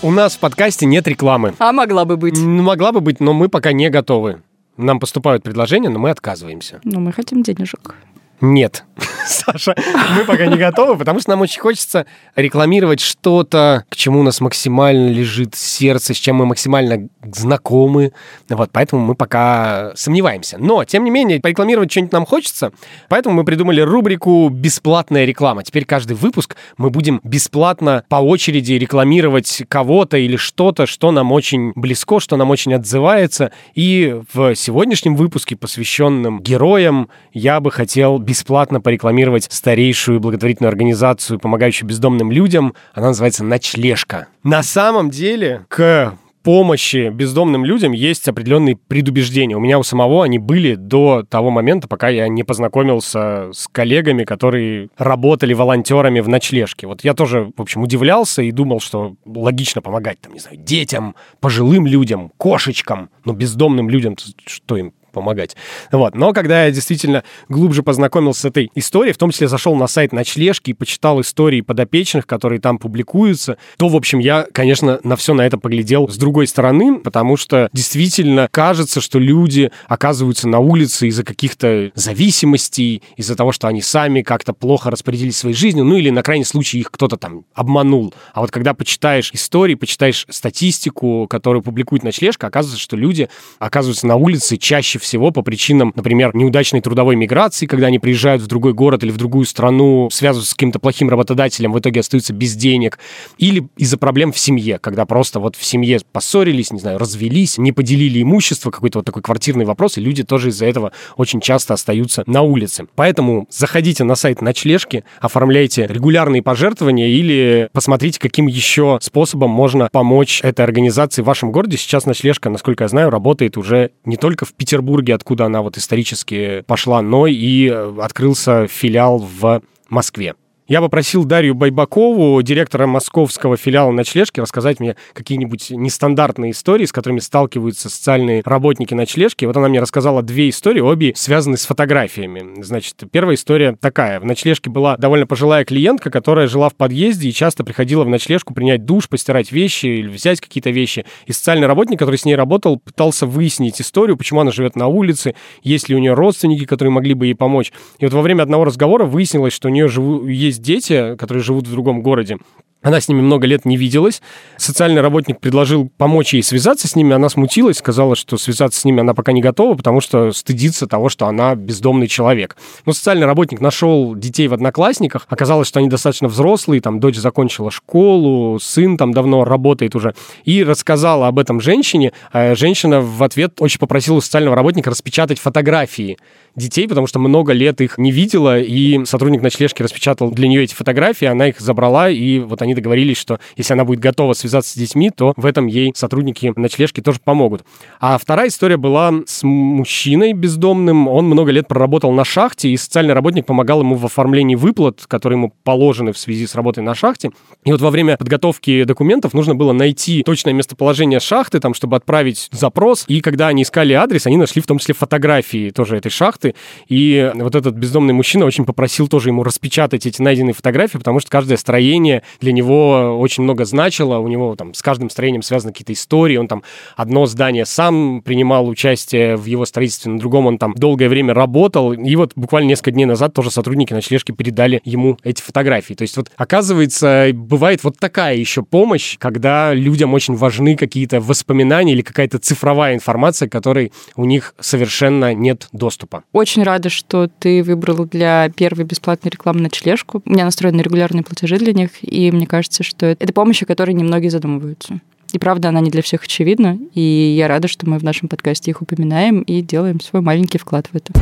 F: У нас в подкасте нет рекламы.
E: А могла бы быть.
F: Могла бы быть, но мы пока не готовы. Нам поступают предложения, но мы отказываемся.
E: Но мы хотим денежек.
F: Нет, Саша, мы пока не готовы, потому что нам очень хочется рекламировать что-то, к чему у нас максимально лежит сердце, с чем мы максимально знакомы. Вот, поэтому мы пока сомневаемся. Но, тем не менее, порекламировать что-нибудь нам хочется, поэтому мы придумали рубрику «Бесплатная реклама». Теперь каждый выпуск мы будем бесплатно по очереди рекламировать кого-то или что-то, что нам очень близко, что нам очень отзывается. И в сегодняшнем выпуске, посвященном героям, я бы хотел бесплатно порекламировать старейшую благотворительную организацию, помогающую бездомным людям. Она называется «Ночлежка». На самом деле, к помощи бездомным людям есть определенные предубеждения. У меня у самого они были до того момента, пока я не познакомился с коллегами, которые работали волонтерами в ночлежке. Вот я тоже, в общем, удивлялся и думал, что логично помогать, там, не знаю, детям, пожилым людям, кошечкам, но бездомным людям, что им помогать. Вот. Но когда я действительно глубже познакомился с этой историей, в том числе зашел на сайт ночлежки и почитал истории подопечных, которые там публикуются, то, в общем, я, конечно, на все на это поглядел с другой стороны, потому что действительно кажется, что люди оказываются на улице из-за каких-то зависимостей, из-за того, что они сами как-то плохо распорядились своей жизнью, ну или на крайний случай их кто-то там обманул. А вот когда почитаешь истории, почитаешь статистику, которую публикует ночлежка, оказывается, что люди оказываются на улице чаще всего по причинам, например, неудачной трудовой миграции, когда они приезжают в другой город или в другую страну, связываются с каким-то плохим работодателем, в итоге остаются без денег, или из-за проблем в семье, когда просто вот в семье поссорились, не знаю, развелись, не поделили имущество, какой-то вот такой квартирный вопрос, и люди тоже из-за этого очень часто остаются на улице. Поэтому заходите на сайт ночлежки, оформляйте регулярные пожертвования или посмотрите, каким еще способом можно помочь этой организации в вашем городе. Сейчас ночлежка, насколько я знаю, работает уже не только в Петербурге, откуда она вот исторически пошла, но и э, открылся филиал в Москве. Я попросил Дарью Байбакову, директора московского филиала ночлежки, рассказать мне какие-нибудь нестандартные истории, с которыми сталкиваются социальные работники ночлежки. Вот она мне рассказала две истории, обе связаны с фотографиями. Значит, первая история такая. В ночлежке была довольно пожилая клиентка, которая жила в подъезде и часто приходила в ночлежку принять душ, постирать вещи или взять какие-то вещи. И социальный работник, который с ней работал, пытался выяснить историю, почему она живет на улице, есть ли у нее родственники, которые могли бы ей помочь. И вот во время одного разговора выяснилось, что у нее живу, есть дети, которые живут в другом городе. Она с ними много лет не виделась. Социальный работник предложил помочь ей связаться с ними. Она смутилась, сказала, что связаться с ними она пока не готова, потому что стыдится того, что она бездомный человек. Но социальный работник нашел детей в одноклассниках. Оказалось, что они достаточно взрослые. Там дочь закончила школу, сын там давно работает уже. И рассказала об этом женщине. А женщина в ответ очень попросила социального работника распечатать фотографии детей, потому что много лет их не видела, и сотрудник ночлежки распечатал для нее эти фотографии, она их забрала, и вот они договорились, что если она будет готова связаться с детьми, то в этом ей сотрудники ночлежки тоже помогут. А вторая история была с мужчиной бездомным. Он много лет проработал на шахте, и социальный работник помогал ему в оформлении выплат, которые ему положены в связи с работой на шахте. И вот во время подготовки документов нужно было найти точное местоположение шахты, там, чтобы отправить запрос. И когда они искали адрес, они нашли в том числе фотографии тоже этой шахты. И вот этот бездомный мужчина очень попросил тоже ему распечатать эти найденные фотографии, потому что каждое строение для него очень много значило. У него там с каждым строением связаны какие-то истории. Он там одно здание сам принимал участие в его строительстве, на другом он там долгое время работал. И вот буквально несколько дней назад тоже сотрудники ночлежки передали ему эти фотографии. То есть вот оказывается, бывает вот такая еще помощь, когда людям очень важны какие-то воспоминания или какая-то цифровая информация, которой у них совершенно нет доступа.
E: Очень рада, что ты выбрал для первой бесплатной рекламы ночлежку. У меня настроены регулярные платежи для них, и мне кажется, что это помощь, о которой немногие задумываются. И правда, она не для всех очевидна, и я рада, что мы в нашем подкасте их упоминаем и делаем свой маленький вклад в это.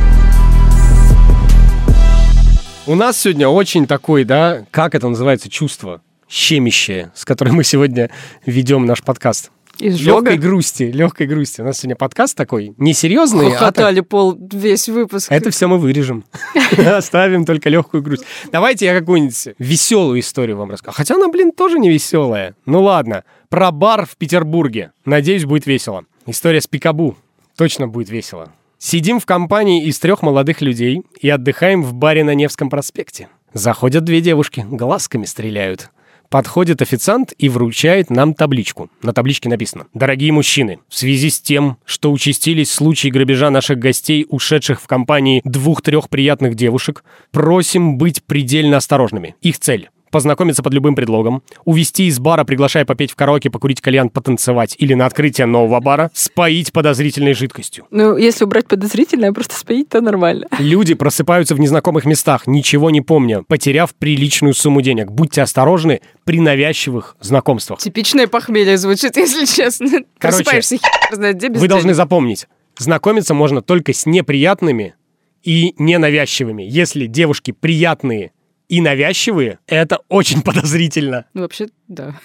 F: У нас сегодня очень такой, да, как это называется, чувство щемящее, с которым мы сегодня ведем наш подкаст.
E: Изжога?
F: Легкой грусти, легкой грусти. У нас сегодня подкаст такой несерьезный.
E: Хохотали а так... пол весь выпуск.
F: Это все мы вырежем. Оставим только легкую грусть. Давайте я какую-нибудь веселую историю вам расскажу. Хотя она, блин, тоже не веселая. Ну ладно. Про бар в Петербурге. Надеюсь, будет весело. История с Пикабу. Точно будет весело. Сидим в компании из трех молодых людей и отдыхаем в баре на Невском проспекте. Заходят две девушки, глазками стреляют. Подходит официант и вручает нам табличку. На табличке написано «Дорогие мужчины, в связи с тем, что участились случаи грабежа наших гостей, ушедших в компании двух-трех приятных девушек, просим быть предельно осторожными. Их цель познакомиться под любым предлогом, увести из бара, приглашая попеть в караоке, покурить кальян, потанцевать или на открытие нового бара, споить подозрительной жидкостью.
D: Ну, если убрать подозрительное, просто споить, то нормально.
F: Люди просыпаются в незнакомых местах, ничего не помня, потеряв приличную сумму денег. Будьте осторожны при навязчивых знакомствах.
E: Типичное похмелье звучит, если честно.
F: Короче,
E: Просыпаешься, хер знает, где без
F: Вы должны
E: денег.
F: запомнить, знакомиться можно только с неприятными и ненавязчивыми. Если девушки приятные и навязчивые, это очень подозрительно.
E: Ну, вообще, да.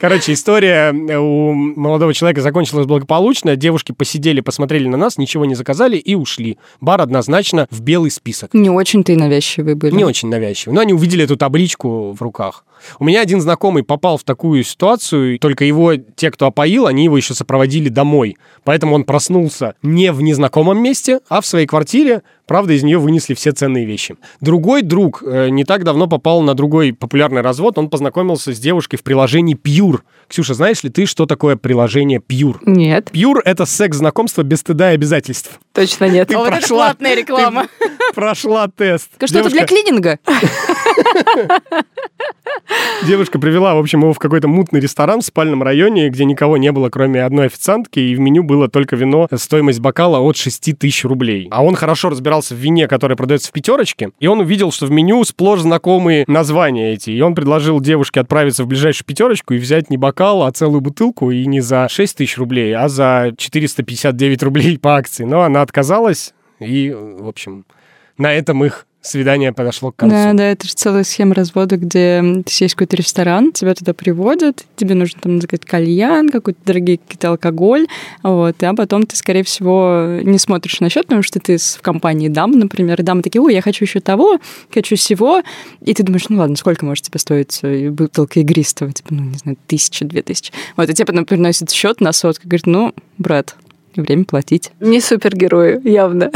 F: Короче, история у молодого человека закончилась благополучно. Девушки посидели, посмотрели на нас, ничего не заказали и ушли. Бар однозначно в белый список.
E: Не очень-то и навязчивые были.
F: Не очень навязчивые. Но они увидели эту табличку в руках. У меня один знакомый попал в такую ситуацию, только его, те, кто опоил, они его еще сопроводили домой. Поэтому он проснулся не в незнакомом месте, а в своей квартире. Правда, из нее вынесли все ценные вещи. Другой друг э, не так давно попал на другой популярный развод. Он познакомился с девушкой в приложении Pure. Ксюша, знаешь ли ты, что такое приложение Pure?
D: Нет.
F: Pure — это секс-знакомство без стыда и обязательств.
D: Точно нет.
F: Ты
E: А вот это
F: прошла-
E: платная реклама.
F: Прошла тест.
E: Что-то для
F: Девушка-
E: клининга.
F: Девушка привела, в общем, его в какой-то мутный ресторан в спальном районе, где никого не было, кроме одной официантки, и в меню было только вино, стоимость бокала от 6 тысяч рублей. А он хорошо разбирался в вине, которое продается в пятерочке, и он увидел, что в меню сплошь знакомые названия эти, и он предложил девушке отправиться в ближайшую пятерочку и взять не бокал, а целую бутылку, и не за 6 тысяч рублей, а за 459 рублей по акции. Но она отказалась, и, в общем, на этом их свидание подошло к концу.
E: Да, да, это же целая схема развода, где есть какой-то ресторан, тебя туда приводят, тебе нужно там заказать кальян, какой-то дорогий какой-то алкоголь, вот, а потом ты, скорее всего, не смотришь на счет, потому что ты в компании дам, например, и дамы такие, ой, я хочу еще того, хочу всего, и ты думаешь, ну ладно, сколько может тебе стоить э, бутылка игристого, типа, ну, не знаю, тысяча, две тысячи. Вот, и тебе потом приносят счет на сотку, говорит, ну, брат, время платить.
D: Не супергерои, явно.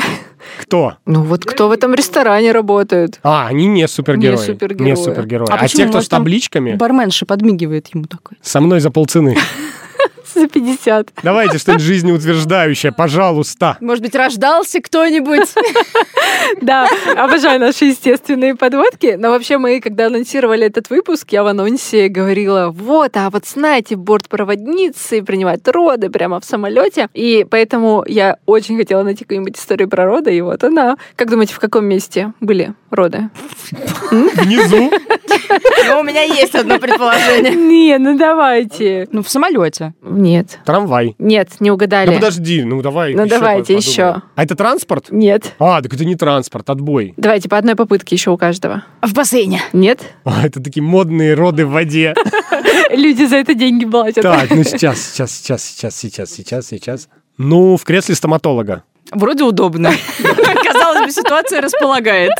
F: Кто?
D: Ну вот кто в этом ресторане работает?
F: А, они не супергерои.
D: Не супергерои.
F: Не супергерои.
E: А
F: А, те, кто с табличками,
E: Барменша подмигивает ему такой.
F: со мной за полцены.
D: За 50.
F: Давайте что-нибудь жизнеутверждающее, пожалуйста.
E: Может быть, рождался кто-нибудь?
D: Да, обожаю наши естественные подводки. Но вообще мы, когда анонсировали этот выпуск, я в анонсе говорила, вот, а вот знаете, бортпроводницы принимают роды прямо в самолете. И поэтому я очень хотела найти какую-нибудь историю про роды, и вот она. Как думаете, в каком месте были роды?
F: Внизу.
E: Ну, у меня есть одно предположение.
D: Не, ну давайте.
E: Ну, в самолете.
D: Нет.
F: Трамвай.
D: Нет, не угадали.
F: Ну подожди, ну давай.
D: Ну, давайте, еще.
F: А это транспорт?
D: Нет.
F: А, так это не транспорт, отбой.
D: Давайте по одной попытке еще у каждого.
E: В бассейне.
D: Нет?
F: А, это такие модные роды в воде.
D: Люди за это деньги платят.
F: Так, ну сейчас, сейчас, сейчас, сейчас, сейчас, сейчас, сейчас. Ну, в кресле стоматолога.
E: Вроде удобно. Казалось бы, ситуация располагает.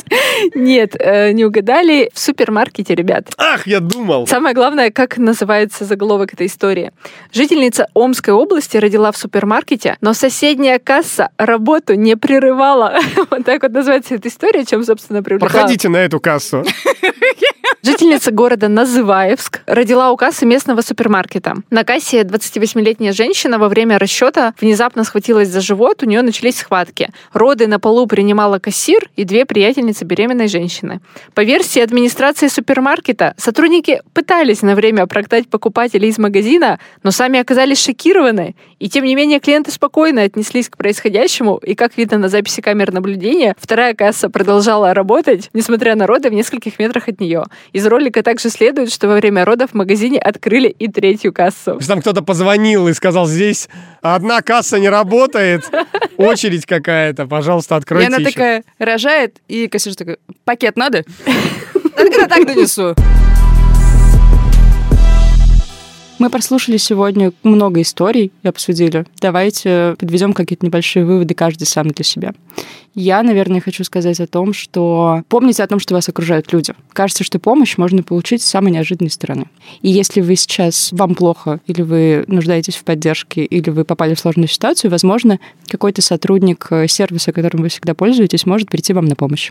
D: Нет, э, не угадали. В супермаркете, ребят.
F: Ах, я думал.
D: Самое главное, как называется заголовок этой истории. Жительница Омской области родила в супермаркете, но соседняя касса работу не прерывала. Вот так вот называется эта история, чем, собственно, привлекла.
F: Проходите на эту кассу.
D: Жительница города Называевск родила у кассы местного супермаркета. На кассе 28-летняя женщина во время расчета внезапно схватилась за живот, у нее начались схватки. Роды на полу принимала кассир и две приятельницы беременной женщины. По версии администрации супермаркета, сотрудники пытались на время прогнать покупателей из магазина, но сами оказались шокированы. И тем не менее клиенты спокойно отнеслись к происходящему, и как видно на записи камер наблюдения, вторая касса продолжала работать, несмотря на роды в нескольких метрах от нее. Из ролика также следует, что во время родов в магазине открыли и третью кассу.
F: Там кто-то позвонил и сказал, здесь одна касса не работает, очередь какая-то, пожалуйста,
E: И
F: откройте
E: она
F: еще».
E: такая рожает, и кассир такой, пакет надо? Говорю, так донесу. Мы прослушали сегодня много историй и обсудили. Давайте подведем какие-то небольшие выводы каждый сам для себя. Я, наверное, хочу сказать о том, что помните о том, что вас окружают люди. Кажется, что помощь можно получить с самой неожиданной стороны. И если вы сейчас, вам плохо, или вы нуждаетесь в поддержке, или вы попали в сложную ситуацию, возможно, какой-то сотрудник э, сервиса, которым вы всегда пользуетесь, может прийти вам на помощь.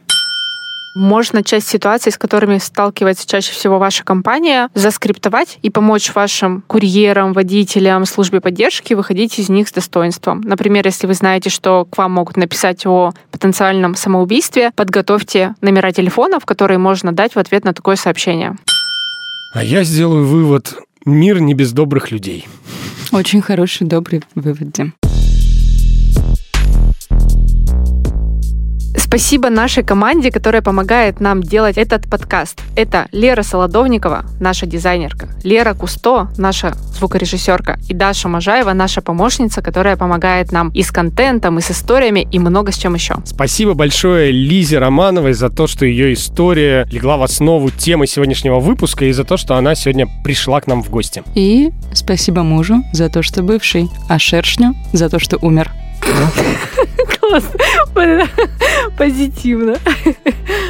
D: Можно часть ситуаций, с которыми сталкивается чаще всего ваша компания, заскриптовать и помочь вашим курьерам, водителям, службе поддержки выходить из них с достоинством. Например, если вы знаете, что к вам могут написать о потенциальном самоубийстве, подготовьте номера телефонов, которые можно дать в ответ на такое сообщение.
F: А я сделаю вывод. Мир не без добрых людей.
E: Очень хороший, добрый вывод, Дим.
D: Спасибо нашей команде, которая помогает нам делать этот подкаст. Это Лера Солодовникова, наша дизайнерка, Лера Кусто, наша звукорежиссерка, и Даша Можаева, наша помощница, которая помогает нам и с контентом, и с историями, и много с чем еще.
F: Спасибо большое Лизе Романовой за то, что ее история легла в основу темы сегодняшнего выпуска и за то, что она сегодня пришла к нам в гости.
E: И спасибо мужу за то, что бывший, а шершню за то, что умер.
D: Классно. Позитивно.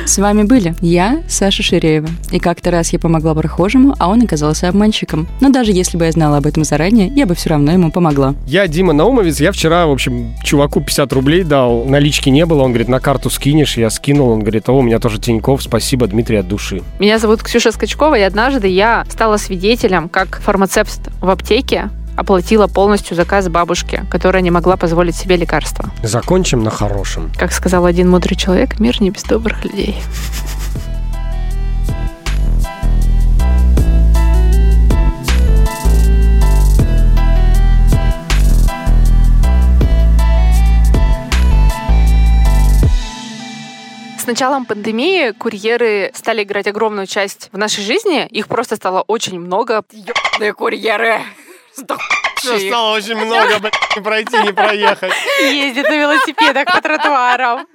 E: С вами были я, Саша Ширеева. И как-то раз я помогла прохожему, а он оказался обманщиком. Но даже если бы я знала об этом заранее, я бы все равно ему помогла.
F: Я Дима Наумовец, я вчера, в общем, чуваку 50 рублей дал, налички не было, он говорит, на карту скинешь, я скинул, он говорит, о, у меня тоже Тиньков, спасибо, Дмитрий, от души.
D: Меня зовут Ксюша Скачкова, и однажды я стала свидетелем, как фармацевт в аптеке оплатила полностью заказ бабушки, которая не могла позволить себе лекарства.
F: Закончим на хорошем.
D: Как сказал один мудрый человек, мир не без добрых людей. С началом пандемии курьеры стали играть огромную часть в нашей жизни. Их просто стало очень много. Ёбаные курьеры!
F: Стало очень много, пройти, не проехать.
D: Ездят на велосипедах по тротуарам.